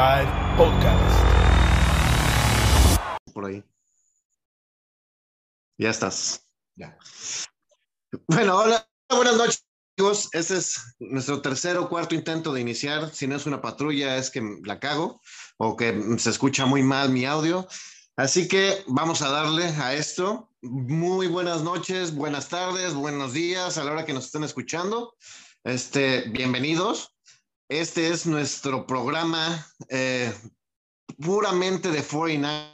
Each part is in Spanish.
Side Podcast. Por ahí. Ya estás. Ya. Bueno, hola, buenas noches, amigos. Este es nuestro tercer o cuarto intento de iniciar. Si no es una patrulla, es que la cago o que se escucha muy mal mi audio. Así que vamos a darle a esto. Muy buenas noches, buenas tardes, buenos días a la hora que nos estén escuchando. Este, bienvenidos. Este es nuestro programa eh, puramente de 49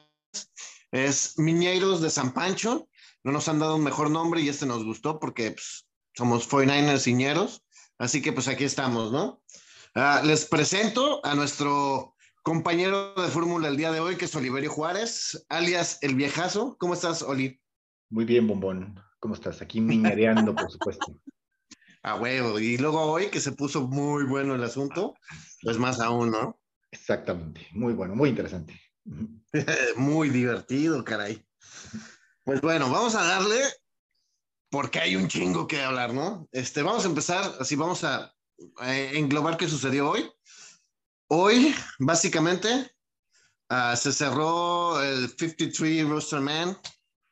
Es Miñeiros de San Pancho. No nos han dado un mejor nombre y este nos gustó porque pues, somos 49ers Iñeros. Así que pues aquí estamos, ¿no? Ah, les presento a nuestro compañero de fórmula el día de hoy, que es Oliverio Juárez, alias El Viejazo. ¿Cómo estás, Oli? Muy bien, Bombón. ¿Cómo estás? Aquí miñereando, por supuesto. A huevo. Y luego hoy, que se puso muy bueno el asunto, pues más aún, ¿no? Exactamente. Muy bueno, muy interesante. muy divertido, caray. Pues bueno, vamos a darle, porque hay un chingo que hablar, ¿no? Este, vamos a empezar, así vamos a, englobar qué sucedió hoy. Hoy, básicamente, uh, se cerró el 53 Roster Man,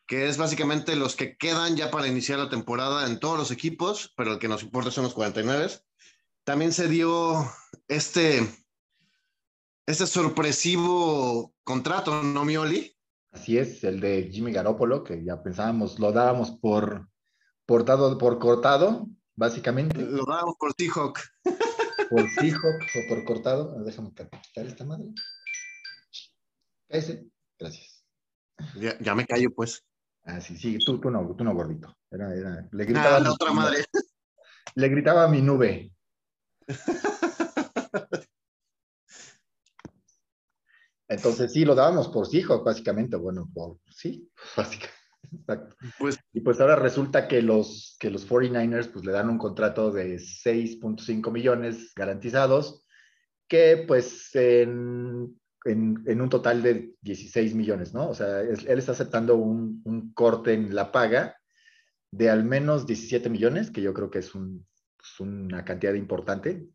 que es básicamente los que quedan ya para iniciar la temporada en todos los equipos, pero el que nos importa son los 49. También se dio este, este sorpresivo contrato, ¿no, Mioli? Así es, el de Jimmy Garoppolo, que ya pensábamos, lo dábamos por, por dado, por cortado, básicamente. Lo dábamos por T-Hawk. Por Seahawk o por cortado. Déjame quitar esta madre. Ese, gracias. Ya, ya, me callo, pues. Ah, sí, sí, tú, tú no, tú no, gordito. Era, era, le gritaba ah, la otra madre. Le gritaba a mi nube. Entonces sí, lo dábamos por Seahawk, básicamente. Bueno, por sí, básicamente. Exacto. Pues, y pues ahora resulta que los, que los 49ers pues, le dan un contrato de 6.5 millones garantizados, que pues en, en, en, un total de 16 millones, ¿no? O sea, es, él está aceptando un, un, corte en la paga de al menos 17 millones, que yo creo que es un, pues, una cantidad importante.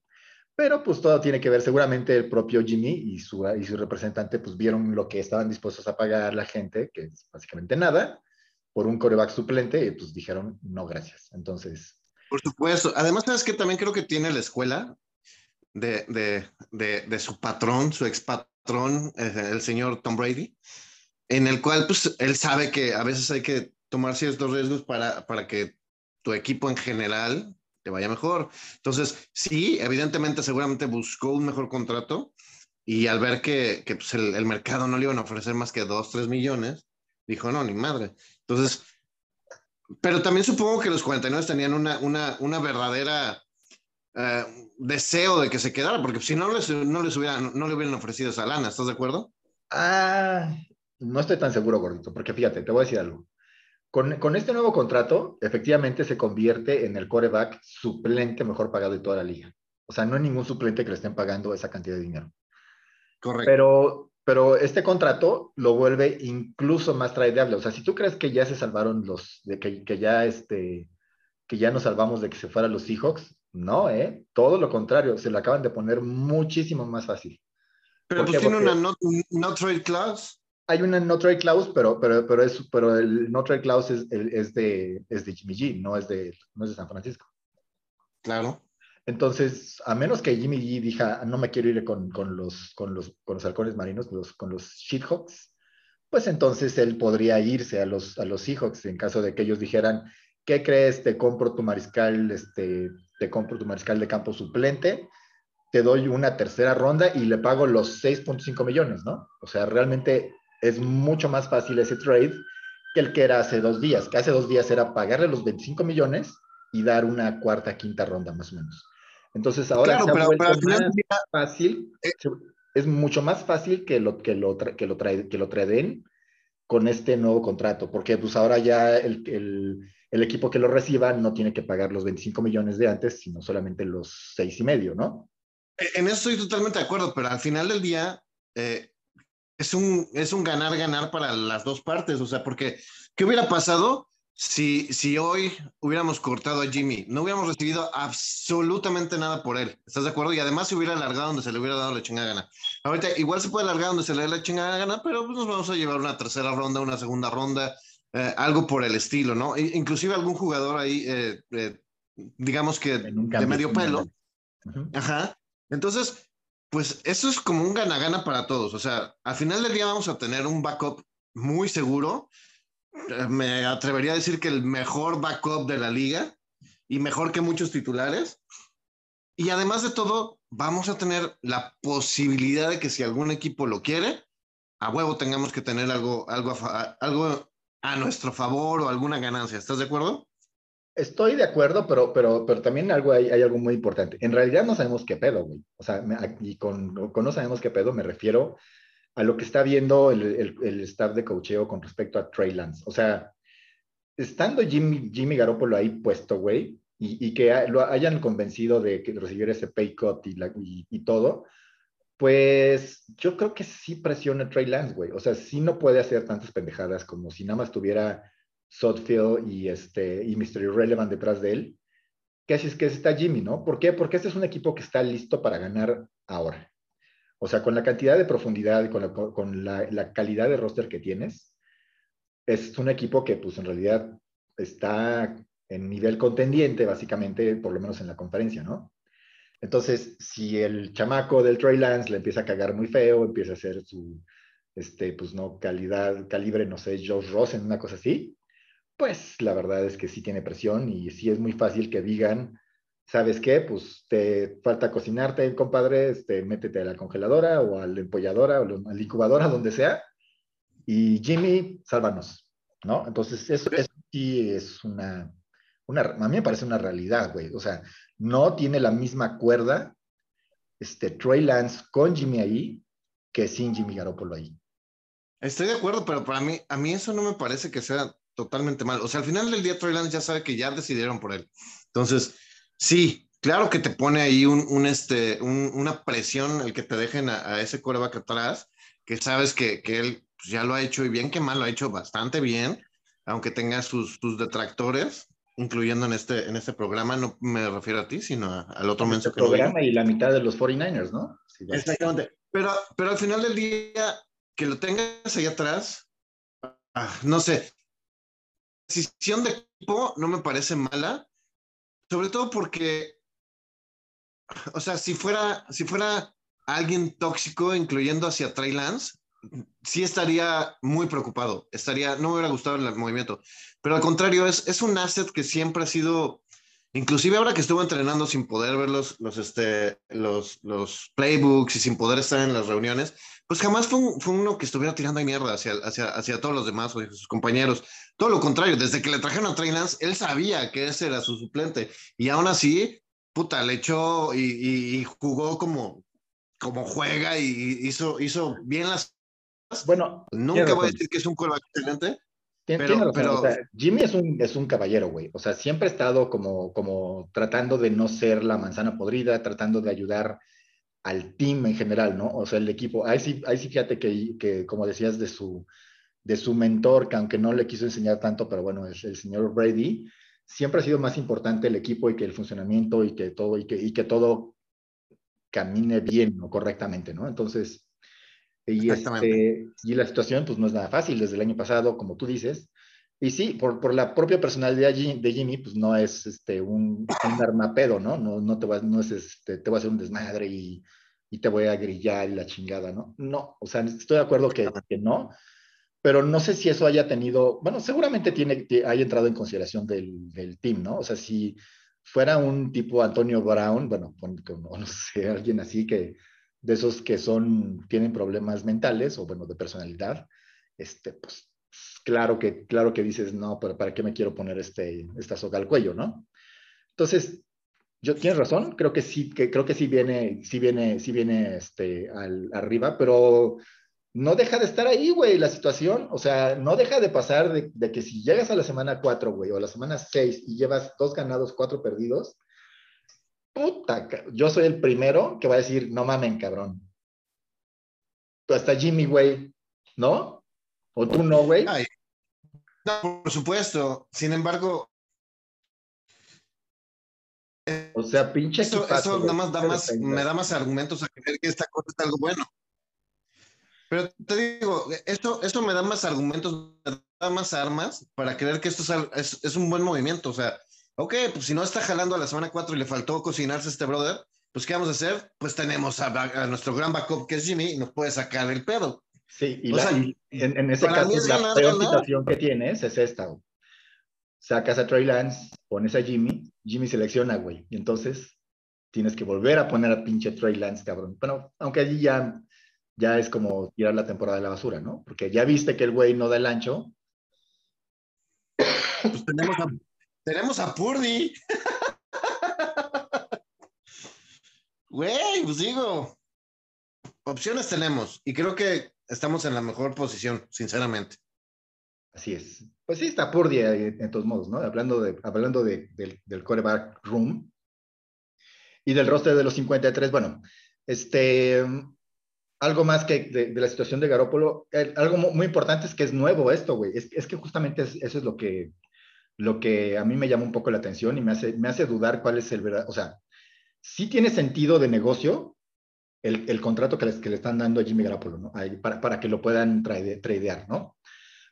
Pero pues todo tiene que ver, seguramente el propio Jimmy y su, y su representante pues vieron lo que estaban dispuestos a pagar la gente, que es básicamente nada, por un coreback suplente y pues dijeron no gracias. Entonces. Por supuesto. Además, sabes que también creo que tiene la escuela de, de, de, de su patrón, su ex patrón, el señor Tom Brady, en el cual pues él sabe que a veces hay que tomar ciertos riesgos para, para que tu equipo en general te vaya mejor. Entonces, sí, evidentemente, seguramente buscó un mejor contrato y al ver que, que pues, el, el mercado no le iban a ofrecer más que 2, 3 millones, dijo, no, ni madre. Entonces, pero también supongo que los 49 tenían una, una, una verdadera uh, deseo de que se quedara, porque si no les, no les hubieran, no le hubieran ofrecido esa lana, ¿estás de acuerdo? Ah, no estoy tan seguro, gordito, porque fíjate, te voy a decir algo. Con, con, este nuevo contrato, efectivamente se convierte en el coreback suplente mejor pagado de toda la liga. O sea, no hay ningún suplente que le estén pagando esa cantidad de dinero. Correcto. Pero, pero este contrato lo vuelve incluso más tradeable. O sea, si tú crees que ya se salvaron los, de que, que ya este, que ya nos salvamos de que se fueran los Seahawks, no, ¿eh? Todo lo contrario, se lo acaban de poner muchísimo más fácil. Pero pues tiene una no, no, trade clause. Hay una no trade clause, pero, pero, pero, es, pero el no trade clause es, es, de, es de Jimmy G, no es de, no es de San Francisco. Claro. Entonces, a menos que Jimmy G diga, no me quiero ir con, con, los, con, los, con los halcones marinos, con los, con los Sheethawks, pues entonces él podría irse a los, a los Seahawks en caso de que ellos dijeran, ¿qué crees? Te compro tu mariscal, este, te compro tu mariscal de campo suplente, te doy una tercera ronda y le pago los 6.5 millones, ¿no? O sea, realmente es mucho más fácil ese trade que el que era hace dos días, que hace dos días era pagarle los 25 millones y dar una cuarta, quinta ronda más o menos. Entonces ahora claro, se ha pero, vuelto pero, más fácil, eh, es mucho más fácil que lo, que lo, que lo, trae, que lo traden con este nuevo contrato, porque pues ahora ya el, el, el, equipo que lo reciba no tiene que pagar los 25 millones de antes, sino solamente los seis y medio, ¿no? En eso estoy totalmente de acuerdo, pero al final del día eh, es un es un ganar-ganar para las dos partes, o sea, porque ¿qué hubiera pasado si, si hoy hubiéramos cortado a Jimmy, no hubiéramos recibido absolutamente nada por él. ¿Estás de acuerdo? Y además se hubiera alargado donde se le hubiera dado la chingada gana. Ahorita igual se puede alargar donde se le dé la chingada gana, pero pues nos vamos a llevar una tercera ronda, una segunda ronda, eh, algo por el estilo, ¿no? inclusive algún jugador ahí, eh, eh, digamos que de medio pelo. Ajá. Entonces, pues eso es como un gana-gana para todos. O sea, al final del día vamos a tener un backup muy seguro. Me atrevería a decir que el mejor backup de la liga y mejor que muchos titulares. Y además de todo, vamos a tener la posibilidad de que si algún equipo lo quiere, a huevo tengamos que tener algo, algo, algo a nuestro favor o alguna ganancia. ¿Estás de acuerdo? Estoy de acuerdo, pero, pero, pero también algo hay, hay algo muy importante. En realidad no sabemos qué pedo, güey. O sea, y con, con, no sabemos qué pedo me refiero a lo que está viendo el, el, el staff de cocheo con respecto a Trey Lance. O sea, estando Jimmy, Jimmy Garoppolo ahí puesto, güey, y, y, que lo hayan convencido de recibir ese pay cut y, la, y, todo, pues yo creo que sí presiona Trey Lance, güey. O sea, sí no puede hacer tantas pendejadas como si nada más tuviera Sotfield y, este, y Mr. Irrelevant detrás de él, que es que está Jimmy, ¿no? ¿Por qué? Porque este es un equipo que está listo para ganar ahora. O sea, con la cantidad de profundidad con, la, con la, la, calidad de roster que tienes, es un equipo que pues en realidad está en nivel contendiente, básicamente, por lo menos en la conferencia, ¿no? Entonces, si el chamaco del Trey Lance le empieza a cagar muy feo, empieza a hacer su, este, pues no, calidad, calibre, no sé, Josh Rosen, una cosa así, pues la verdad es que sí tiene presión y sí es muy fácil que digan, ¿sabes qué? Pues te falta cocinarte, compadre, este, métete a la congeladora o a la empolladora o a la incubadora, donde sea, y Jimmy, sálvanos, ¿no? Entonces, eso, eso sí es una, una, a mí me parece una realidad, güey. O sea, no tiene la misma cuerda este, Trey Lance con Jimmy ahí que sin Jimmy Garoppolo ahí. Estoy de acuerdo, pero para mí, a mí eso no me parece que sea totalmente mal. O sea, al final del día Trey Lance ya sabe que ya decidieron por él. Entonces, sí, claro que te pone ahí un, un este, un, una presión el que te dejen a, a ese coreback atrás, que sabes que, que él pues, ya lo ha hecho y bien que mal lo ha hecho bastante bien, aunque tenga sus, sus detractores, incluyendo en este, en este programa, no me refiero a ti, sino a, al otro mensaje. Este programa y la mitad de los 49ers, ¿no? Sí, Exactamente. Pero, pero al final del día, que lo tengas ahí atrás, ah, no sé, decisión de equipo no me parece mala, sobre todo porque, o sea, si fuera, si fuera alguien tóxico, incluyendo hacia Trey Lance, sí estaría muy preocupado, estaría, no me hubiera gustado el movimiento, pero al contrario, es, es un asset que siempre ha sido, inclusive ahora que estuvo entrenando sin poder ver los, los, este, los, los playbooks y sin poder estar en las reuniones, pues jamás fue, un, fue uno que estuviera tirando mierda hacia, hacia, hacia todos los demás o sus compañeros. Todo lo contrario, desde que le trajeron a Trey Lance, él sabía que ese era su suplente. Y aún así, puta, le echó y, y, y jugó como, como juega y hizo, hizo bien las bueno, nunca voy a decir que es un quarterback excelente. Tiene, pero, razón, pero... O sea, Jimmy es un, es un caballero, güey. O sea, siempre ha estado como, como tratando de no ser la manzana podrida, tratando de ayudar al team en general, ¿no? O sea, el equipo. Ahí sí, ahí sí fíjate que, que, como decías, de su, de su mentor, que aunque no le quiso enseñar tanto, pero bueno, es el señor Brady, siempre ha sido más importante el equipo y que el funcionamiento y que todo, y que, y que todo camine bien o correctamente, ¿no? Entonces, y, este, y la situación pues no es nada fácil desde el año pasado, como tú dices. Y sí, por, por la propia personalidad de Jimmy, pues no es este, un, un armapedo, ¿no? No, no, te, va, no es este, te voy a hacer un desmadre y, y, te voy a grillar y la chingada, ¿no? No, o sea, estoy de acuerdo que, que no, pero no sé si eso haya tenido, bueno, seguramente tiene, haya entrado en consideración del, del team, ¿no? O sea, si fuera un tipo Antonio Brown, bueno, o no sé, alguien así que, de esos que son, tienen problemas mentales o bueno, de personalidad, este, pues claro que, claro que dices, no, pero ¿para qué me quiero poner este, esta soga al cuello, no? Entonces, yo, tienes razón, creo que sí, que creo que sí viene, sí viene, sí viene este, al, arriba, pero no deja de estar ahí, güey, la situación, o sea, no deja de pasar de, de que si llegas a la semana 4, güey, o a la semana 6 y llevas dos ganados, cuatro perdidos, puta, yo soy el primero que va a decir, no mamen, cabrón. Tú hasta Jimmy, güey, ¿no? ¿O tú no, güey? No, por supuesto. Sin embargo. O sea, pinche. Eso, eso nada más da más, me da más argumentos a creer que esta cosa es algo bueno. Pero te digo, esto, esto me da más argumentos, me da más armas para creer que esto es, es, un buen movimiento. O sea, ok, pues si no está jalando a la semana 4 y le faltó cocinarse este brother, pues ¿qué vamos a hacer? Pues tenemos a, nuestro gran backup que es Jimmy y nos puede sacar el pedo. Sí, y, en, ese caso la peor situación que tienes es esta. Sacas a Trey Lance, pones a Jimmy, Jimmy selecciona, güey. Y entonces tienes que volver a poner a pinche Trey Lance, cabrón. Bueno, aunque allí ya ya es como tirar la temporada de la basura, ¿no? Porque ya viste que el güey no da el ancho. Pues tenemos a, tenemos a Purdy. Güey, pues digo, opciones tenemos y creo que estamos en la mejor posición, sinceramente. Así es. Pues sí, está Purdy en todos modos, ¿no? Hablando, de, hablando de, del, del quarterback room y del roster de los 53, bueno, este, algo más que de, la situación de Garópolo, algo muy importante es que es nuevo esto, güey. Es, que justamente eso es lo que, lo que a mí me llama un poco la atención y me hace, me hace dudar cuál es el verdad. O sea, sí tiene sentido de negocio el, el contrato que, les, que le están dando a Jimmy Garópolo, ¿no? para, para, que lo puedan tradear, ¿no?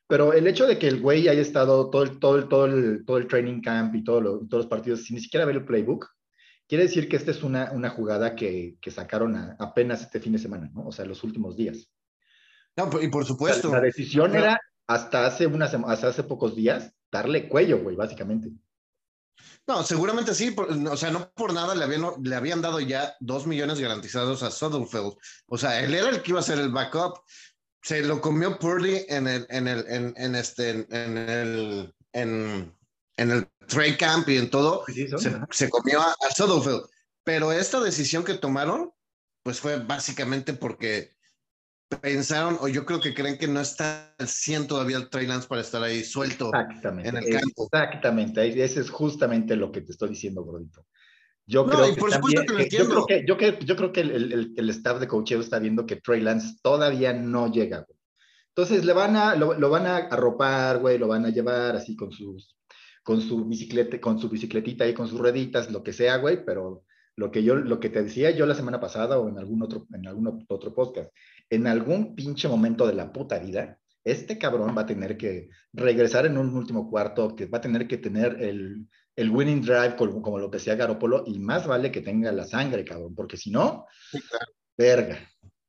Pero el hecho de que el güey haya estado todo el, todo el, todo el, todo el training camp y todo todos los partidos sin ni siquiera ver el playbook, Quiere decir que esta es una, una jugada que, que sacaron apenas este fin de semana, ¿no? O sea, los últimos días. No, y por supuesto. La, decisión era hasta hace, unas, hasta hace pocos días darle cuello, güey, básicamente. No, seguramente sí, o sea, no por nada le habían, le habían dado ya dos millones garantizados a Sutherland. O sea, él era el que iba a ser el backup. Se lo comió Purdy en el, en el, en, en este, en el, en, en el trade camp y en todo, se, comió a, a Pero esta decisión que tomaron, pues fue básicamente porque pensaron, o yo creo que creen que no está al 100 todavía el Trey Lance para estar ahí suelto exactamente, en el campo. Exactamente, ese es justamente lo que te estoy diciendo, Gordito. Yo creo que yo creo que, yo, que, yo creo que el, el, el, staff de coacheo está viendo que Trey Lance todavía no llega, Entonces le van a, lo, lo, van a arropar, güey, lo van a llevar así con sus con su bicicleta, con su bicicletita y con sus rueditas, lo que sea, güey, pero lo que yo, lo que te decía yo la semana pasada o en algún otro, en algún otro podcast, en algún pinche momento de la puta vida, este cabrón va a tener que regresar en un último cuarto, que va a tener que tener el, el winning drive como, como, lo que sea Garópolo, y más vale que tenga la sangre, cabrón, porque si no, verga,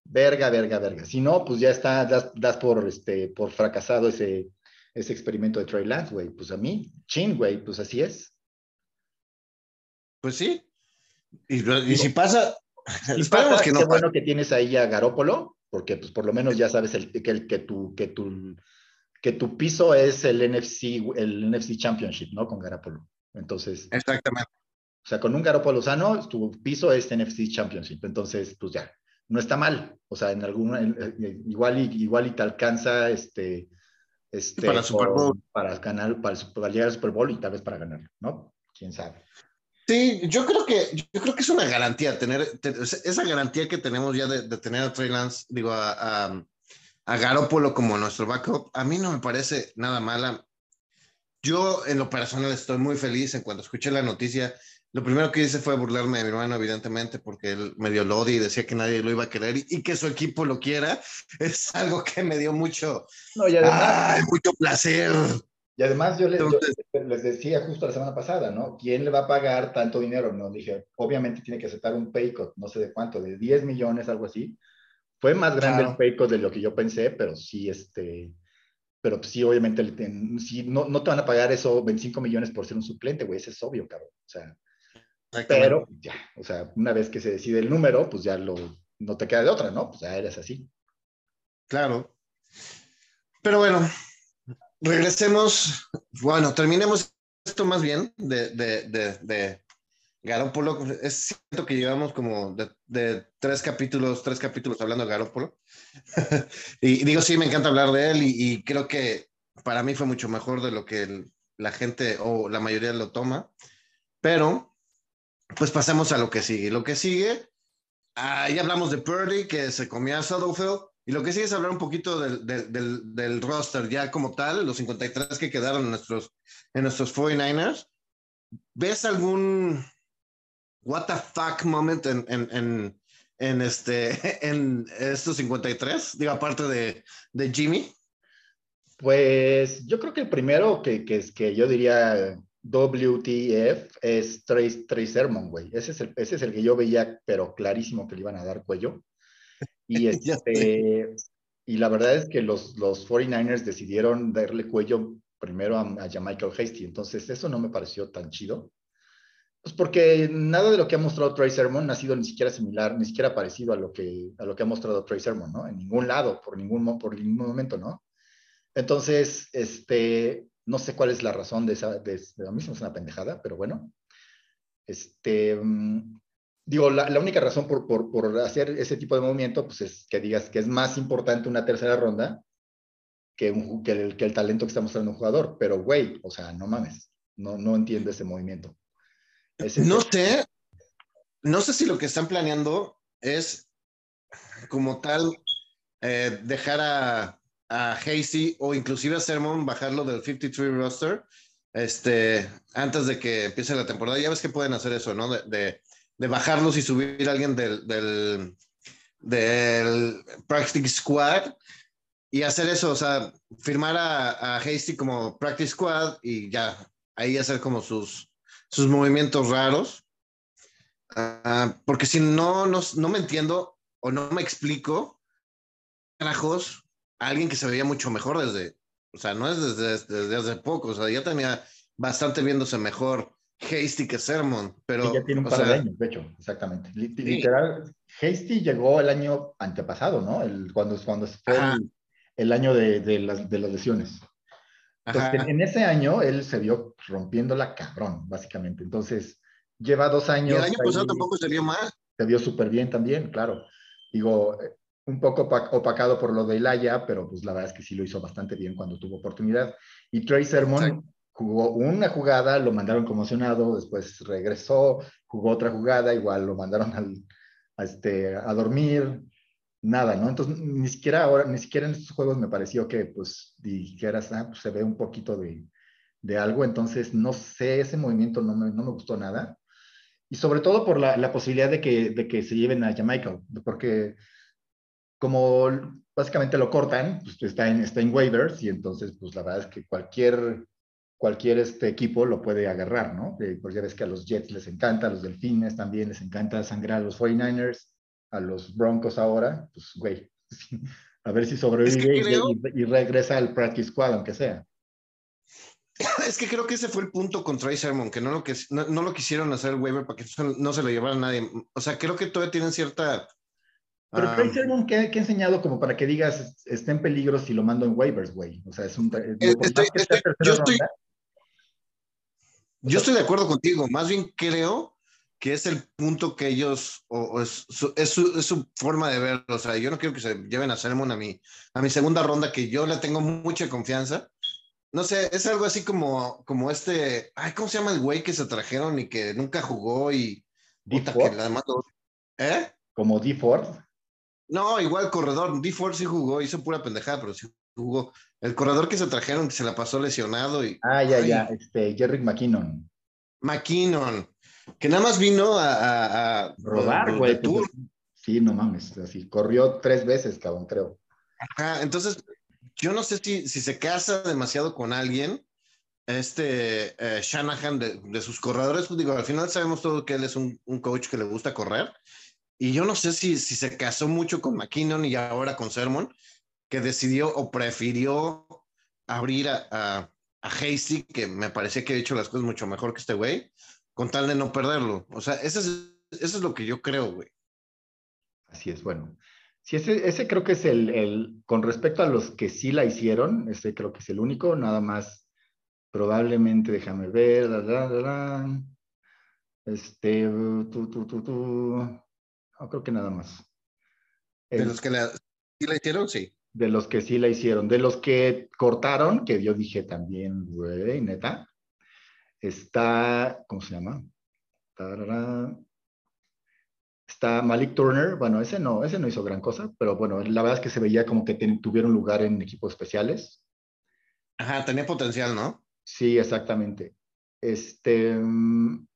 verga, verga, verga. Si no, pues ya está, das, das, por, este, por fracasado ese, ese experimento de Trey Lance, güey. Pues a mí, chin, güey, pues así es. Pues sí. Y, si pasa, esperemos que no. Qué bueno que tienes ahí a Garópolo, porque pues por lo menos ya sabes el, que, el, que, tu, que, tu, que tu piso es el NFC, el NFC Championship, ¿no? Con Garópolo. Entonces. Exactamente. O sea, con un Garópolo sano, tu piso es NFC Championship. Entonces, pues ya, no está mal. O sea, en alguna, igual y, igual y te alcanza este este, para Super Bowl. Para ganar, para, llegar al Super Bowl y tal vez para ganar, ¿no? Quién sabe. Sí, yo creo que, yo creo que es una garantía tener, esa garantía que tenemos ya de, tener a Trey Lance, digo, a, a, a Garoppolo como nuestro backup, a mí no me parece nada mala. Yo en lo personal estoy muy feliz en cuando escuché la noticia lo primero que hice fue burlarme de mi hermano, evidentemente, porque él me dio lodi y decía que nadie lo iba a querer y, que su equipo lo quiera. Es algo que me dio mucho, no, y además, mucho placer. Y además yo les, les, decía justo la semana pasada, ¿no? ¿Quién le va a pagar tanto dinero? No, dije, obviamente tiene que aceptar un pay cut, no sé de cuánto, de 10 millones, algo así. Fue más grande el pay cut de lo que yo pensé, pero sí, este, pero sí, obviamente, si no, no te van a pagar eso 25 millones por ser un suplente, güey, eso es obvio, cabrón. O sea, pero ya, o sea, una vez que se decide el número, pues ya lo, no te queda de otra, ¿no? Pues ya eres así. Claro. Pero bueno, regresemos, bueno, terminemos esto más bien de, de, de, de Garópolo. Es cierto que llevamos como de, tres capítulos, tres capítulos hablando de Garópolo. y, digo, sí, me encanta hablar de él y, creo que para mí fue mucho mejor de lo que la gente o la mayoría lo toma. Pero pues pasemos a lo que sigue. Lo que sigue, ahí hablamos de Purdy, que se comió a Y lo que sí es hablar un poquito del, del, del, roster ya como tal, los 53 que quedaron en nuestros, en nuestros 49ers. ¿Ves algún what the fuck moment en, en, en, en este, en estos 53? Digo, aparte de, de Jimmy. Pues yo creo que el primero que, que, que yo diría WTF es Trace Sermon, güey. Ese es, el, ese es el que yo veía, pero clarísimo que le iban a dar cuello. Y, este, y la verdad es que los, los 49ers decidieron darle cuello primero a, a Michael Hasty. Entonces, eso no me pareció tan chido. Pues porque nada de lo que ha mostrado Trey Sermon ha sido ni siquiera similar, ni siquiera parecido a lo que, a lo que ha mostrado Trey Sermon, ¿no? En ningún lado, por ningún, por ningún momento, ¿no? Entonces, este, no sé cuál es la razón de esa, de, de a mí es una pendejada, pero bueno. Este, mm, digo, la, la, única razón por, por, por, hacer ese tipo de movimiento, pues es que digas que es más importante una tercera ronda que, un, que, el, que el talento que está mostrando un jugador. Pero, güey, o sea, no mames, no, no entiendo ese movimiento. No sé, no sé si lo que están planeando es como tal eh, dejar a, a Hasty o inclusive a Sermon bajarlo del 53 roster este, antes de que empiece la temporada. Ya ves que pueden hacer eso, ¿no? De, de, de bajarlos y subir a alguien del, del, del Practice Squad y hacer eso, o sea, firmar a, a Hasty como Practice Squad y ya, ahí hacer como sus, sus movimientos raros. Uh, porque si no, no, no, me entiendo o no me explico, carajos, alguien que se veía mucho mejor desde, o sea, no es desde, desde hace poco, o sea, ya tenía bastante viéndose mejor Hasty que Sermon, pero... Sí, ya tiene un par sea, de años, de hecho, exactamente. Literal, sí. Hasty llegó el año antepasado, ¿no? El, cuando, cuando fue el, el, año de, de, las, de las lesiones. Entonces, en ese año él se vio rompiéndola cabrón, básicamente. Entonces, lleva dos años. Y el año pasado tampoco se vio mal. Se vio súper bien también, claro. Digo, un poco opacado por lo de Ilaya, pero pues la verdad es que sí lo hizo bastante bien cuando tuvo oportunidad. Y Trey Sermon. Jugó una jugada, lo mandaron conmocionado, después regresó, jugó otra jugada, igual lo mandaron al, a, este, a dormir, nada, ¿no? Entonces, ni siquiera ahora, ni siquiera en estos juegos me pareció que, pues, dijeras, ah, pues se ve un poquito de, de algo, entonces, no sé, ese movimiento no me, no me gustó nada. Y sobre todo por la, la posibilidad de que, de que se lleven a Jamaica, porque como básicamente lo cortan, pues está en, está en waivers y entonces, pues la verdad es que cualquier, cualquier este equipo lo puede agarrar, ¿no? Eh, porque ya ves que a los Jets les encanta, a los Delfines también les encanta sangrar a los 49ers, a los Broncos ahora, pues güey, a ver si sobrevive es que creo... y, y, regresa al practice squad, aunque sea. Es que creo que ese fue el punto con Trey Sermon, que no lo, que, no, no lo quisieron hacer el waiver para que no se lo llevara a nadie. O sea, creo que todavía tienen cierta... Pero um, Trey Sermon, ¿qué, ¿qué, ha enseñado como para que digas está en peligro si lo mando en waivers, güey? O sea, es un... Es, estoy, estoy, yo, estoy, yo estoy de acuerdo contigo. Más bien creo que es el punto que ellos, o, o es, su, es, su, es, su, forma de verlo. O sea, yo no quiero que se lleven a Sermon a mi, a mi segunda ronda, que yo le tengo mucha confianza. No sé, es algo así como, como este, ay, ¿cómo se llama el güey que se trajeron y que nunca jugó y puta que la mató? ¿Eh? ¿Como D Ford? No, igual corredor. D Ford sí jugó, hizo pura pendejada, pero sí jugó. El corredor que se trajeron, que se la pasó lesionado y. Ah, ya, ay, ya, este, Jerry McKinnon. McKinnon que nada más vino a, a, a robar, güey. Pues, sí, no mames, así corrió tres veces, cabrón, creo. Ajá, entonces, yo no sé si, si se casa demasiado con alguien, este eh, Shanahan de, de, sus corredores, pues digo, al final sabemos todo que él es un, un, coach que le gusta correr, y yo no sé si, si se casó mucho con McKinnon y ahora con Sermon, que decidió o prefirió abrir a, a, a Hasty, que me parecía que ha hecho las cosas mucho mejor que este güey, con tal de no perderlo. O sea, eso es, eso es lo que yo creo, güey. Así es, bueno. Sí, ese, ese creo que es el, el, con respecto a los que sí la hicieron, ese creo que es el único, nada más, probablemente, déjame ver, la, la, la, este, tú, tú, tú, tú, no, creo que nada más. De los que la, sí la hicieron, sí. De los que sí la hicieron, de los que cortaron, que yo dije también, güey, neta, está, ¿cómo se llama? Tarara. Está Malik Turner, bueno, ese no, ese no hizo gran cosa, pero bueno, la verdad es que se veía como que tuvieron lugar en equipos especiales. Ajá, tenía potencial, ¿no? Sí, exactamente. Este. Mm,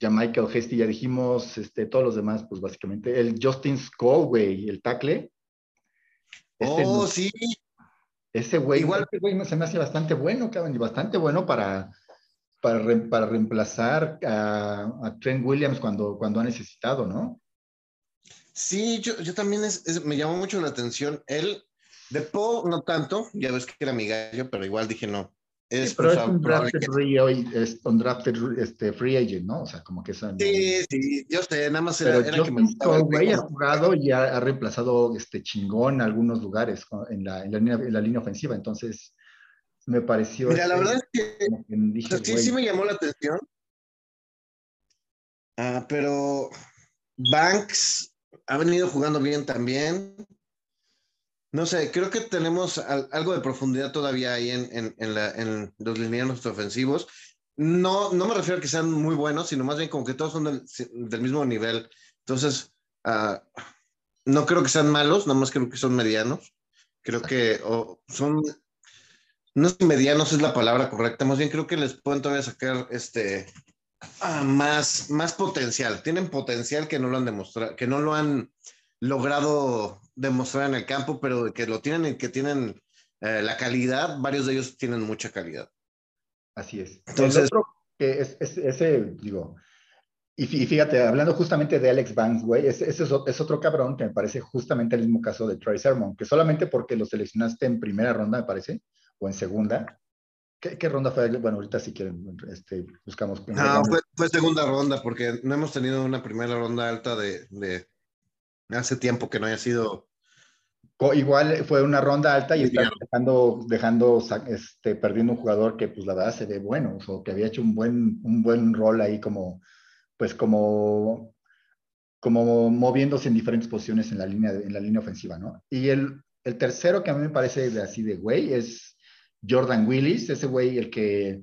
ya Michael Hesty, ya dijimos, este, todos los demás, pues básicamente. El Justin Scoway, el tackle. oh, sí. Ese güey, igual ese güey se me hace bastante bueno, cabrón, y bastante bueno para, para, para reemplazar a, Trent Williams cuando, cuando ha necesitado, ¿no? Sí, yo, yo también me llamó mucho la atención. Él, de Poe, no tanto, ya ves que era mi gallo, pero igual dije no. Es, pero es un drafted, free, es un drafted este, free agent, ¿no? O sea, como que son. Sí, sí, yo sé, nada más era, era que me güey ha jugado y ha, reemplazado este chingón algunos lugares en la, en la, línea, en la línea ofensiva, entonces me pareció. Mira, la verdad es que, sí, sí me llamó la atención. Ah, pero Banks ha venido jugando bien también. No sé, creo que tenemos algo de profundidad todavía ahí en, los lineanos ofensivos. No, no me refiero a que sean muy buenos, sino más bien como que todos son del, mismo nivel. Entonces, ah, no creo que sean malos, nada más creo que son medianos. Creo que son, no sé medianos es la palabra correcta, más bien creo que les pueden todavía sacar este, ah, más, más potencial. Tienen potencial que no lo han demostrado, que no lo han logrado demostrar en el campo, pero que lo tienen y que tienen eh, la calidad, varios de ellos tienen mucha calidad. Así es. Entonces, que es, ese, digo, y fíjate, hablando justamente de Alex Banks, güey, ese, es, otro cabrón que me parece justamente el mismo caso de Troy Sermon, que solamente porque lo seleccionaste en primera ronda, me parece, o en segunda. ¿Qué, ronda fue? Bueno, ahorita si quieren, este, buscamos. No, fue, segunda ronda, porque no hemos tenido una primera ronda alta de, Hace tiempo que no haya sido. Igual fue una ronda alta y está dejando, dejando este, perdiendo un jugador que, pues la verdad, se ve bueno, o que había hecho un buen, un buen rol ahí como, pues como, como moviéndose en diferentes posiciones en la línea, en la línea ofensiva, ¿no? Y el, el tercero que a mí me parece de, así de güey es Jordan Willis, ese güey el que,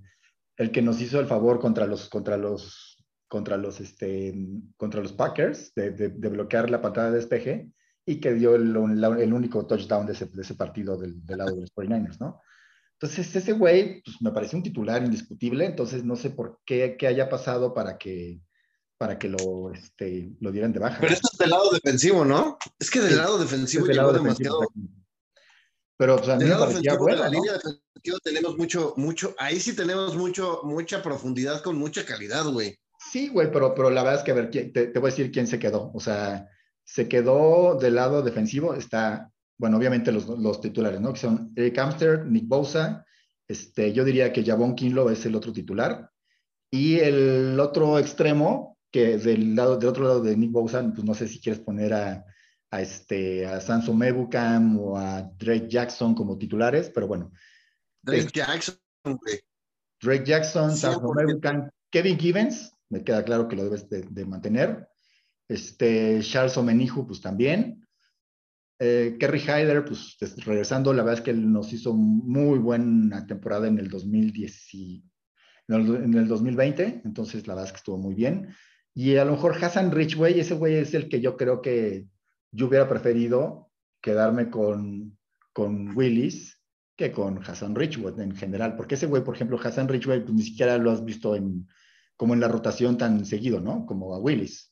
el que nos hizo el favor contra los, contra los contra los, este, contra los Packers, de, de, bloquear la patada de despeje, y que dio el, el único touchdown de ese, de ese partido del, del, lado de los 49ers, ¿no? Entonces, ese güey, pues, me pareció un titular indiscutible, entonces no sé por qué, qué haya pasado para que, para que lo, este, lo dieran de baja. Pero esto es del lado defensivo, ¿no? Es que del lado defensivo es lado demasiado... Pero, pues, a mí del lado defensivo, la línea defensiva tenemos mucho, mucho, ahí sí tenemos mucho, mucha profundidad con mucha calidad, güey. Sí, güey, pero, pero la verdad es que, a ver, te, te, voy a decir quién se quedó. O sea, se quedó del lado defensivo, está, bueno, obviamente los, los titulares, ¿no? Que son Eric Amster, Nick Bosa, este, yo diría que Javon Kinlo es el otro titular. Y el otro extremo, que del, lado, del otro lado de Nick Bosa, pues no sé si quieres poner a, a, este, a Sanso Mebucam o a Drake Jackson como titulares, pero bueno. Drake Jackson, güey. Drake Jackson, Sanso Mebucam, Kevin Givens, me queda claro que lo debes de, mantener. Este, Charles Omenihu, pues también. Eh, Kerry Hyder, pues regresando, la verdad es que él nos hizo muy buena temporada en el 2010 en el 2020, entonces la verdad es que estuvo muy bien. Y a lo mejor Hassan Richway, ese güey es el que yo creo que yo hubiera preferido quedarme con, con Willis que con Hassan Richway en general, porque ese güey, por ejemplo, Hassan Richway, pues ni siquiera lo has visto en, como en la rotación tan seguido, ¿no? Como a Willis.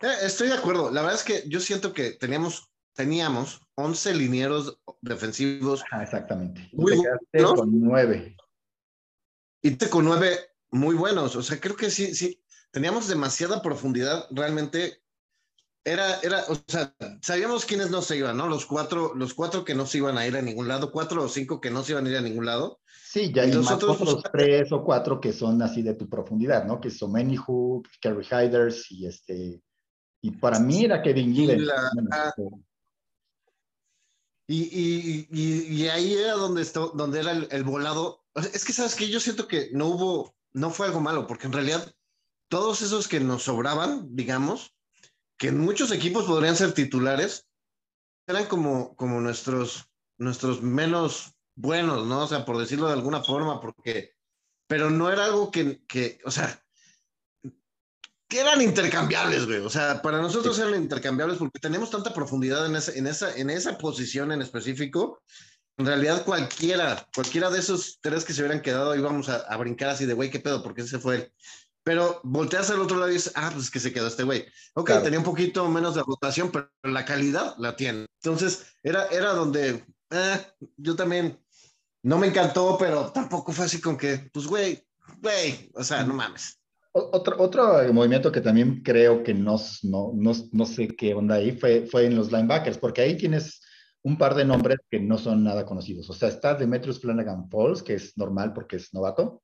Eh, estoy de acuerdo. La verdad es que yo siento que teníamos, teníamos 11 linieros defensivos. Ah, exactamente. Muy te con nueve. Y te con nueve muy buenos. O sea, creo que sí, sí. Teníamos demasiada profundidad realmente era, era, o sea, sabíamos quiénes no se iban, ¿no? Los cuatro, los cuatro que no se iban a ir a ningún lado, cuatro o cinco que no se iban a ir a ningún lado. Sí, ya hay los otros pues, tres o cuatro que son así de tu profundidad, ¿no? Que son Menihu, Kerry Hiders y este, y para mí era Kevin Gillen. Y, y, y, y, ahí era donde, esto, donde era el, el volado. Es que, ¿sabes que Yo siento que no hubo, no fue algo malo, porque en realidad todos esos que nos sobraban, digamos, que en muchos equipos podrían ser titulares, eran como, como nuestros, nuestros menos buenos, ¿no? O sea, por decirlo de alguna forma, porque, pero no era algo que, que o sea, que eran intercambiables, güey. O sea, para nosotros eran intercambiables porque tenemos tanta profundidad en esa, en esa, en esa posición en específico. En realidad, cualquiera, cualquiera de esos tres que se hubieran quedado íbamos a, a brincar así de, güey, ¿qué pedo? ¿Por qué se fue él? Pero volteas al otro lado y dices, ah, pues que se quedó este güey. Ok, tenía un poquito menos de rotación, pero la calidad la tiene. Entonces, era, era donde eh, yo también no me encantó, pero tampoco fue así con que, pues, güey, güey, o sea, no mames. Otro, otro movimiento que también creo que no, no, no, no sé qué onda ahí fue, fue en los linebackers, porque ahí tienes un par de nombres que no son nada conocidos. O sea, está Demetrius Flanagan Falls, que es normal porque es novato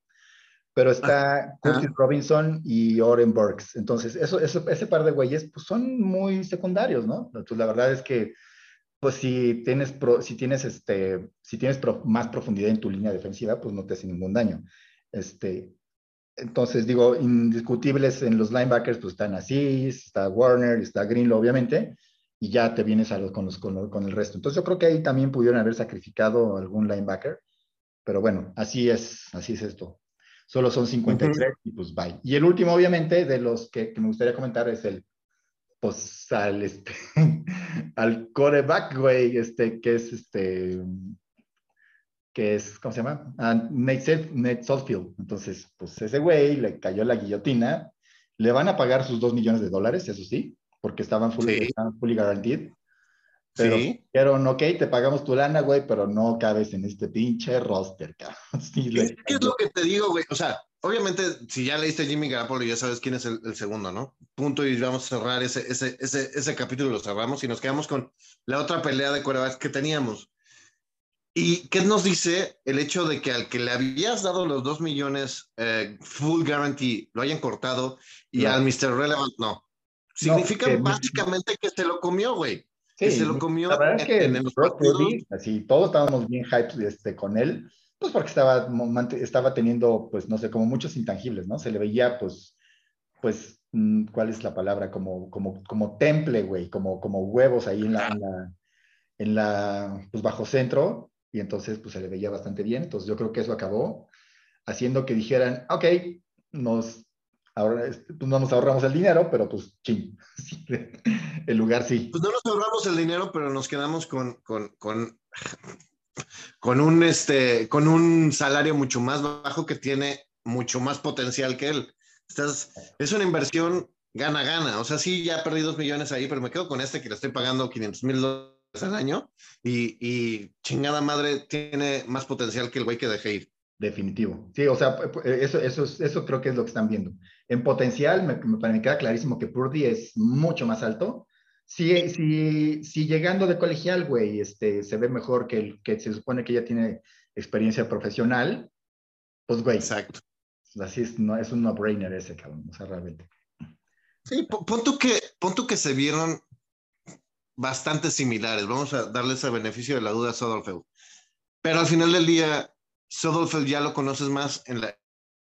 pero está Curtis Robinson y Oren Burks. Entonces, eso, eso, ese par de güeyes pues, son muy secundarios, ¿no? Entonces, la verdad es que, pues si tienes, si tienes, este, si tienes más profundidad en tu línea defensiva, pues no te hace ningún daño. Este, entonces, digo, indiscutibles en los linebackers, pues están Asís, está Warner, está Greenlow, obviamente, y ya te vienes a los, con, los, con, con el resto. Entonces, yo creo que ahí también pudieron haber sacrificado algún linebacker, pero bueno, así es, así es esto. Solo son 53 y pues bye. Y el último, obviamente, de los que, me gustaría comentar es el, pues al, este, al coreback, güey, este, que es este, que es, ¿cómo se llama? Ah, Nate, Nate Entonces, pues ese güey le cayó la guillotina. Le van a pagar sus 2 millones de dólares, eso sí, porque estaban fully, estaban fully guaranteed. Pero sí. dijeron, ok, te pagamos tu lana, güey, pero no cabes en este pinche roster, cabrón. ¿Qué, es lo que te digo, güey? O sea, obviamente, si ya leíste Jimmy Garapolo, ya sabes quién es el, segundo, ¿no? Punto, y vamos a cerrar ese, ese, ese, ese capítulo, lo cerramos y nos quedamos con la otra pelea de quarterbacks que teníamos. ¿Y qué nos dice el hecho de que al que le habías dado los dos millones eh, full guarantee lo hayan cortado y al Mr. Relevant no? Significa básicamente que se lo comió, güey se lo comió. La verdad es que así, todos estábamos bien hyped este, con él, pues porque estaba, estaba teniendo, pues no sé, como muchos intangibles, ¿no? Se le veía, pues, pues, mm, ¿cuál es la palabra? Como, como, como temple, güey, como, como huevos ahí en la, en la, en la, pues bajo centro, y entonces, pues se le veía bastante bien. Entonces, yo creo que eso acabó haciendo que dijeran, ok, nos ahora pues no nos ahorramos el dinero, pero pues ching, el lugar sí. Pues no nos ahorramos el dinero, pero nos quedamos con, con, con, con, un, este, con un salario mucho más bajo que tiene mucho más potencial que él. Estás, es una inversión gana-gana. O sea, sí, ya perdí dos millones ahí, pero me quedo con este que le estoy pagando 500 mil dólares al año y, y, chingada madre tiene más potencial que el güey que dejé ir. Definitivo. Sí, o sea, eso, eso, eso creo que es lo que están viendo. En potencial, me, me, queda clarísimo que Purdy es mucho más alto. Si, si, si llegando de colegial, güey, este, se ve mejor que el que se supone que ya tiene experiencia profesional, pues, güey. Exacto. Así es, no, es un no-brainer ese, cabrón, o sea, realmente. Sí, punto que, punto que se vieron bastante similares. Vamos a darle ese beneficio de la duda a Sodolfeu. Pero al final del día, Sodolfeld ya lo conoces más en la,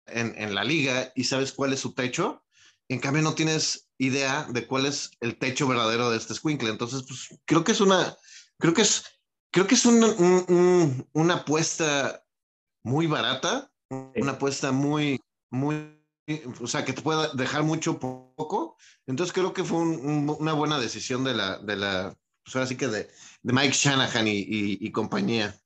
en, la liga y sabes cuál es su techo. En cambio, no tienes idea de cuál es el techo verdadero de este squinkle. Entonces, pues creo que es una, creo que es, creo que es una apuesta muy barata, una apuesta muy, muy, o sea, que te pueda dejar mucho poco. Entonces, creo que fue una buena decisión de la, de la, pues ahora sí que de, de Mike Shanahan y, y compañía.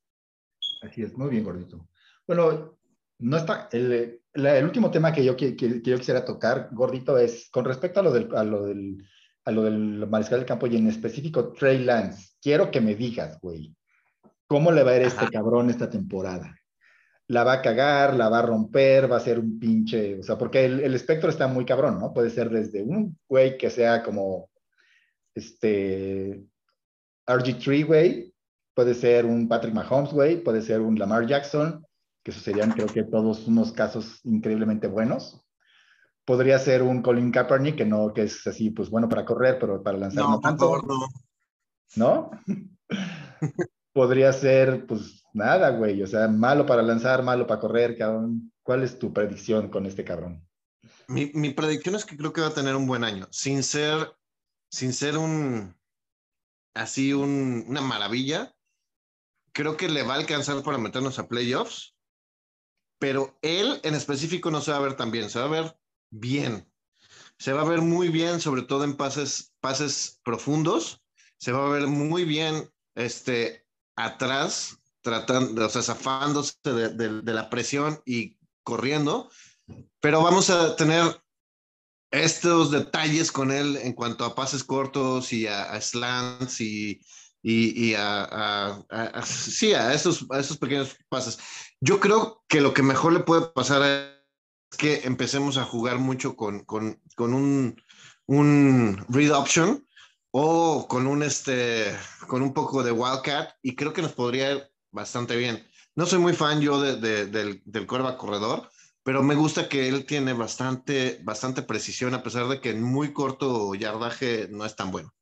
Así es, muy bien, gordito. Bueno, no está, el, el último tema que yo, que, que, yo quisiera tocar, gordito, es con respecto a lo del, a lo del, a lo del mariscal del campo y en específico Trey Lance. Quiero que me digas, güey, ¿cómo le va a ir a este cabrón esta temporada? La va a cagar, la va a romper, va a ser un pinche, o sea, porque el, el espectro está muy cabrón, ¿no? Puede ser desde un güey que sea como, este, RG3, güey, puede ser un Patrick Mahomes, güey, puede ser un Lamar Jackson, que eso serían creo que todos unos casos increíblemente buenos. Podría ser un Colin Kaepernick, que no, que es así, pues bueno para correr, pero para lanzar no, tanto. no. ¿No? Podría ser, pues nada, güey, o sea, malo para lanzar, malo para correr, cabrón. ¿Cuál es tu predicción con este cabrón? Mi, mi predicción es que creo que va a tener un buen año, sin ser, sin ser un, así un, una maravilla. Creo que le va a alcanzar para meternos a playoffs pero él en específico no se va a ver tan bien, se va a ver bien. Se va a ver muy bien, sobre todo en pases, pases profundos. Se va a ver muy bien este, atrás, tratando, o sea, zafándose de la presión y corriendo. Pero vamos a tener estos detalles con él en cuanto a pases cortos y a, slants y, y, a, sí, a esos, a esos pequeños pases. Yo creo que lo que mejor le puede pasar es que empecemos a jugar mucho con, con, un, un read option o con un, este, con un poco de wildcat y creo que nos podría ir bastante bien. No soy muy fan yo de, del, del corredor, pero me gusta que él tiene bastante, bastante precisión, a pesar de que en muy corto yardaje no es tan bueno.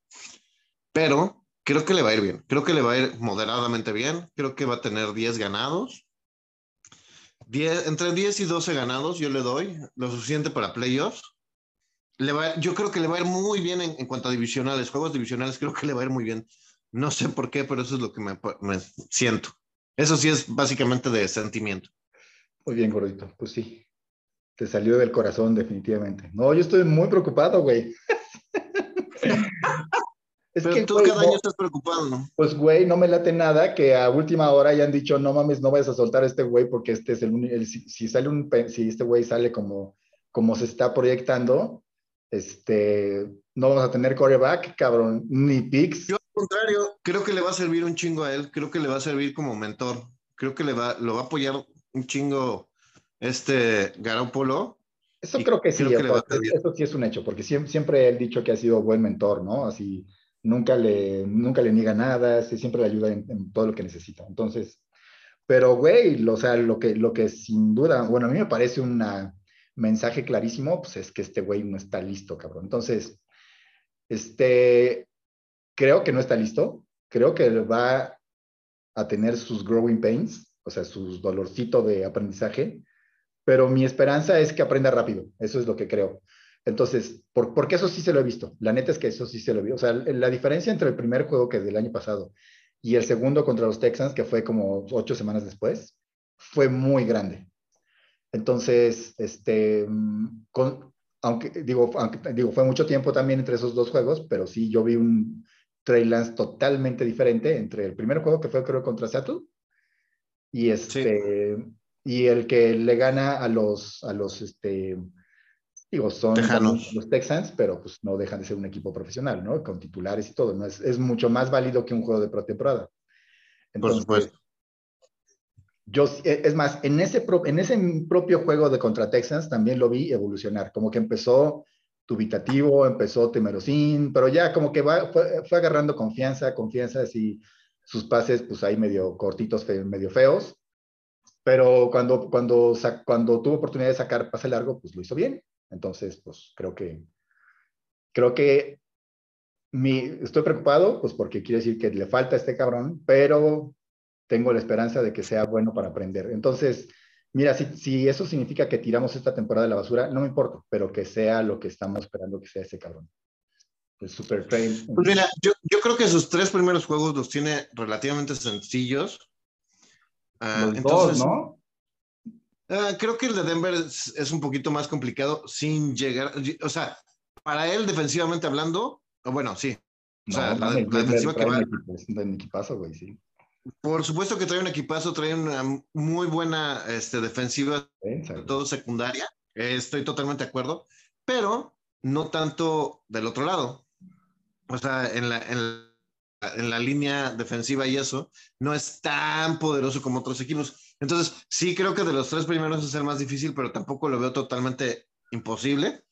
Pero creo que le va a ir bien, creo que le va a ir moderadamente bien, creo que va a tener 10 ganados. 10, entre 10 y 12 ganados yo le doy, lo suficiente para playoffs. Le va, yo creo que le va a ir muy bien en, cuanto a divisionales, juegos divisionales, creo que le va a ir muy bien. No sé por qué, pero eso es lo que me, me siento. Eso sí es básicamente de sentimiento. Muy bien, gordito. Pues sí. Te salió del corazón, definitivamente. No, yo estoy muy preocupado, güey. es Pero que, tú cada año estás preocupado, ¿no? Pues, güey, no me late nada que a última hora hayan dicho, no mames, no vayas a soltar a este güey porque este es el, único, si, sale un, si este güey sale como, como se está proyectando, este, no vamos a tener coreback, cabrón, ni picks. Yo al contrario, creo que le va a servir un chingo a él, creo que le va a servir como mentor, creo que le va, lo va a apoyar un chingo este Garópolo. Eso creo que sí, eso, sí es un hecho, porque siempre, siempre he dicho que ha sido buen mentor, ¿no? Así, nunca le, nunca le niega nada, siempre le ayuda en, todo lo que necesita. Entonces, pero güey, o sea, lo que, lo que sin duda, bueno, a mí me parece un mensaje clarísimo, pues es que este güey no está listo, cabrón. Entonces, este, creo que no está listo, creo que va a tener sus growing pains, o sea, su dolorcito de aprendizaje, pero mi esperanza es que aprenda rápido, eso es lo que creo. Entonces, por, porque eso sí se lo he visto, la neta es que eso sí se lo vi, o sea, la diferencia entre el primer juego que del año pasado y el segundo contra los Texans, que fue como ocho semanas después, fue muy grande. Entonces, este, con, aunque digo, aunque, digo, fue mucho tiempo también entre esos dos juegos, pero sí yo vi un Trey Lance totalmente diferente entre el primer juego que fue creo contra Seattle y este y el que le gana a los a los este digo son los Texans pero pues no dejan de ser un equipo profesional no con titulares y todo no es, es mucho más válido que un juego de pretemporada. Entonces, por supuesto. yo e, es más en ese en ese propio juego de contra Texans también lo vi evolucionar como que empezó dubitativo empezó temerosín pero ya como que va, fue, fue agarrando confianza confianza así sus pases, pues ahí medio cortitos, medio feos, pero cuando, cuando, cuando tuvo oportunidad de sacar pase largo, pues lo hizo bien. Entonces, pues creo que, creo que mi, estoy preocupado, pues porque quiere decir que le falta a este cabrón, pero tengo la esperanza de que sea bueno para aprender. Entonces, mira, si, si eso significa que tiramos esta temporada de la basura, no me importa, pero que sea lo que estamos esperando que sea ese cabrón. Super Pues mira, yo, yo, creo que sus tres primeros juegos los tiene relativamente sencillos. Uh, entonces, ¿no? Uh, creo que el de Denver es, es, un poquito más complicado sin llegar, o sea, para él defensivamente hablando, bueno, sí. O sea, la, la, defensiva que va. Un equipazo, güey, sí. Por supuesto que trae un equipazo, trae una muy buena este, defensiva, todo secundaria. estoy totalmente de acuerdo, pero no tanto del otro lado o sea, en la, en, la línea defensiva y eso, no es tan poderoso como otros equipos. Entonces, sí creo que de los tres primeros es el más difícil, pero tampoco lo veo totalmente imposible.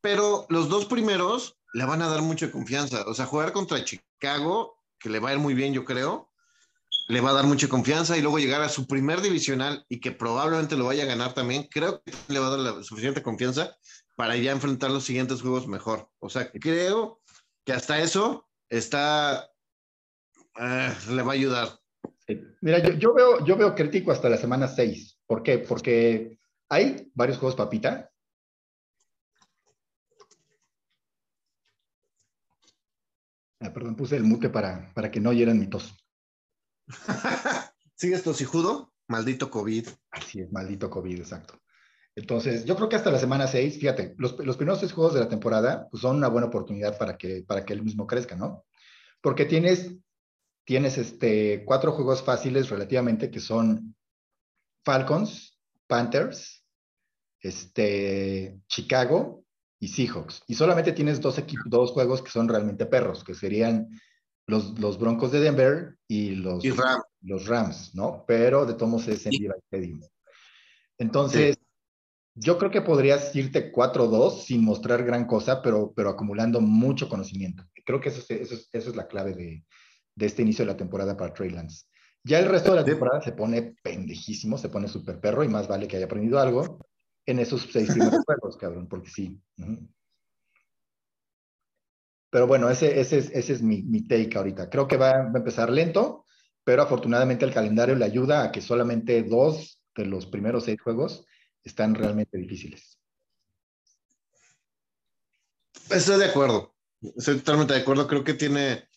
Pero los dos primeros le van a dar mucha confianza. O sea, jugar contra Chicago, que le va a ir muy bien, yo creo, le va a dar mucha confianza y luego llegar a su primer divisional y que probablemente lo vaya a ganar también, creo que le va a dar la suficiente confianza para ya enfrentar los siguientes juegos mejor. O sea, creo que hasta eso está, eh, le va a ayudar. Mira, yo, veo, yo veo crítico hasta la semana 6. ¿Por qué? Porque hay varios juegos papita. Ah, perdón, puse el mute para, para que no oyeran mi tos. ¿Sigues tosijudo? Maldito COVID. Así es, maldito COVID, exacto. Entonces, yo creo que hasta la semana 6, fíjate, los, los primeros seis juegos de la temporada pues, son una buena oportunidad para que, para que él mismo crezca, ¿no? Porque tienes, tienes este, cuatro juegos fáciles relativamente que son Falcons, Panthers, este, Chicago y Seahawks. Y solamente tienes dos, equipos, dos juegos que son realmente perros, que serían los, los Broncos de Denver y los, los Rams, ¿no? Pero de todos es en Levi Stadium. Entonces, yo creo que podrías irte 4-2 sin mostrar gran cosa, pero, pero acumulando mucho conocimiento. Creo que eso es, eso es, la clave de, de, este inicio de la temporada para Trey Lance. Ya el resto de la temporada se pone pendejísimo, se pone súper perro y más vale que haya aprendido algo en esos seis primeros juegos, cabrón, porque sí. Pero bueno, ese, ese, es, ese es mi, mi, take ahorita. Creo que va, a empezar lento, pero afortunadamente el calendario le ayuda a que solamente dos de los primeros seis juegos están realmente difíciles. Estoy de acuerdo. Estoy totalmente de acuerdo. Creo que tiene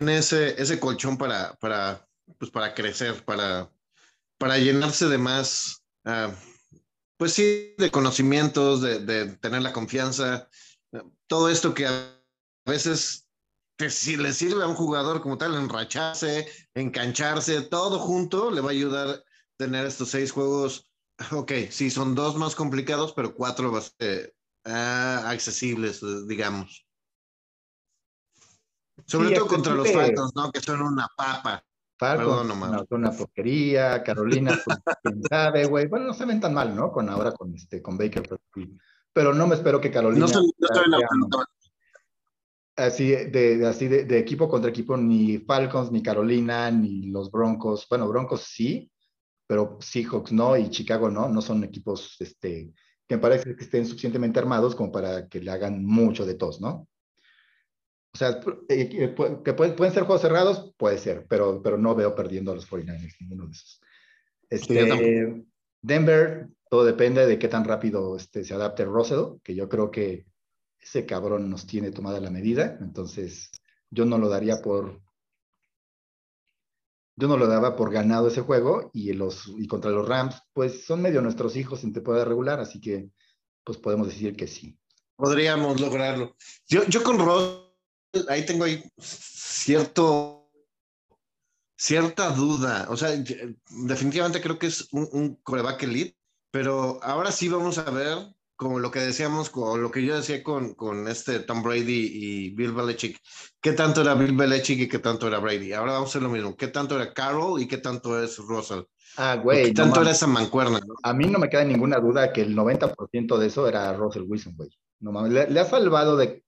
ese, ese colchón para, para, pues para crecer, para, para llenarse de más, uh, pues sí, de conocimientos, de, de, tener la confianza. Todo esto que a veces si le sirve a un jugador como tal, enracharse, engancharse, todo junto, le va a ayudar a tener estos seis juegos Ok, sí, son dos más complicados, pero cuatro uh, accesibles, digamos. Sobre sí, todo contra los Falcons, ¿no? Que son una papa. Falcons, no, son una porquería. Carolina, pues, quién sabe, güey. Bueno, no se ven tan mal, ¿no? Con ahora con este, con Baker. Pero no me espero que Carolina. No, son, no estoy en así, de, así de, de, equipo contra equipo, ni Falcons, ni Carolina, ni los Broncos. Bueno, Broncos sí, pero Seahawks no y Chicago no, no son equipos este, que me parece que estén suficientemente armados como para que le hagan mucho de tos, ¿no? O sea, eh, eh, que pueden, ser juegos cerrados, puede ser, pero, pero no veo perdiendo a los 49ers, ninguno de esos. Este, Denver, todo depende de qué tan rápido este, se adapte Russell, que yo creo que ese cabrón nos tiene tomada la medida, entonces yo no lo daría por, yo no lo daba por ganado ese juego y, los, y contra los Rams, pues son medio nuestros hijos en temporada regular, así que pues podemos decir que sí. Podríamos lograrlo. Yo, yo con Ross, ahí tengo ahí cierto, cierta duda. O sea, definitivamente creo que es un, un coreback elite, pero ahora sí vamos a ver como lo que decíamos, con lo que yo decía con, con este Tom Brady y Bill Belichick, ¿qué tanto era Bill Belichick y qué tanto era Brady? Ahora vamos a hacer lo mismo, ¿qué tanto era Carroll y qué tanto es Russell? Ah, güey. ¿Qué tanto era esa mancuerna? A mí no me queda ninguna duda que el 90% de eso era Russell Wilson, güey. No le, le ha salvado de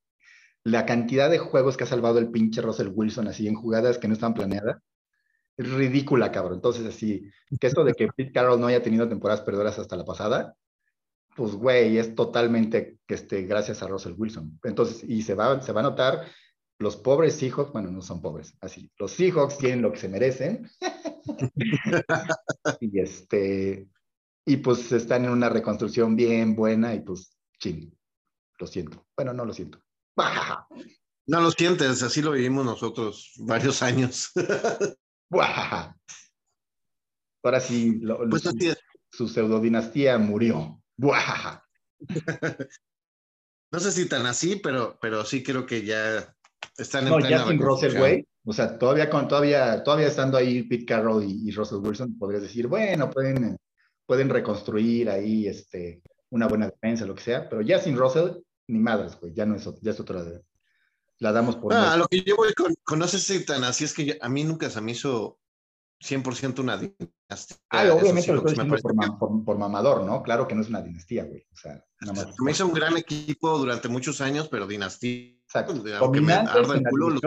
la cantidad de juegos que ha salvado el pinche Russell Wilson así en jugadas que no están planeadas. Es ridícula, cabrón. Entonces, así, que esto de que Pete Carroll no haya tenido temporadas perdedoras hasta la pasada, pues güey, es totalmente este, gracias a Russell Wilson. Entonces, y se va, se va a notar, los pobres Seahawks, bueno, no son pobres, así, los Seahawks tienen lo que se merecen. y este, y pues están en una reconstrucción bien buena y pues, ching, lo siento. Bueno, no lo siento. No lo sientes, así lo vivimos nosotros varios años. Ahora sí, lo, pues su, su pseudodinastía murió. no sé si tan así, pero, pero sí creo que ya están en no, ya sin Russell, güey. O sea, todavía, con, todavía, todavía estando ahí Pete Carroll y, Russell Wilson, podrías decir, bueno, pueden, pueden reconstruir ahí este, una buena defensa, lo que sea, pero ya sin Russell, ni madres, güey, ya no es, ya es otra. La damos por. Ah, lo que yo voy con, con no sé si tan así es que a mí nunca se me hizo 100% una dinastía. Ah, obviamente lo estoy diciendo por, por, por, mamador, ¿no? Claro que no es una dinastía, güey. O sea, nada más. Me hizo un gran equipo durante muchos años, pero dinastía. Exacto. Aunque me arda el culo, los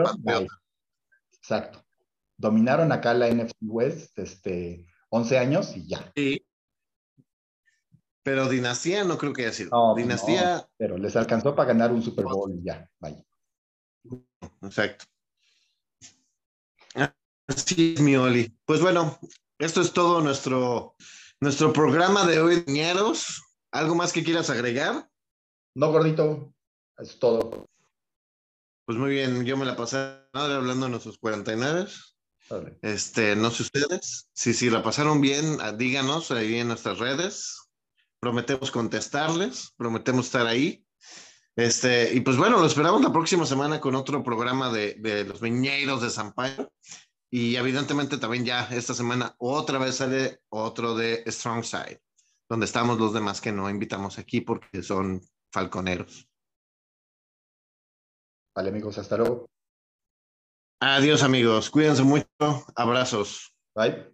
Exacto. Dominaron acá la NFC West este, 11 años y ya. Sí. Pero dinastía no creo que haya sido. No, dinastía. No, pero les alcanzó para ganar un Super Bowl y ya, vaya. Exacto. Así es, mi Oli. Pues bueno, esto es todo nuestro, nuestro programa de hoy, niñeros. ¿Algo más que quieras agregar? No, gordito. Es todo. Pues muy bien, yo me la pasé hablando de nuestros 49. Vale. Este, no sé ustedes. Si, si la pasaron bien, díganos ahí en nuestras redes. Prometemos contestarles, prometemos estar ahí. Este, y pues bueno, lo esperamos la próxima semana con otro programa de, de los Viñeiros de San Pedro. Y evidentemente también ya esta semana otra vez sale otro de Strong Side, donde estamos los demás que no invitamos aquí porque son falconeros. Vale amigos, hasta luego. Adiós amigos, cuídense mucho, abrazos. Bye.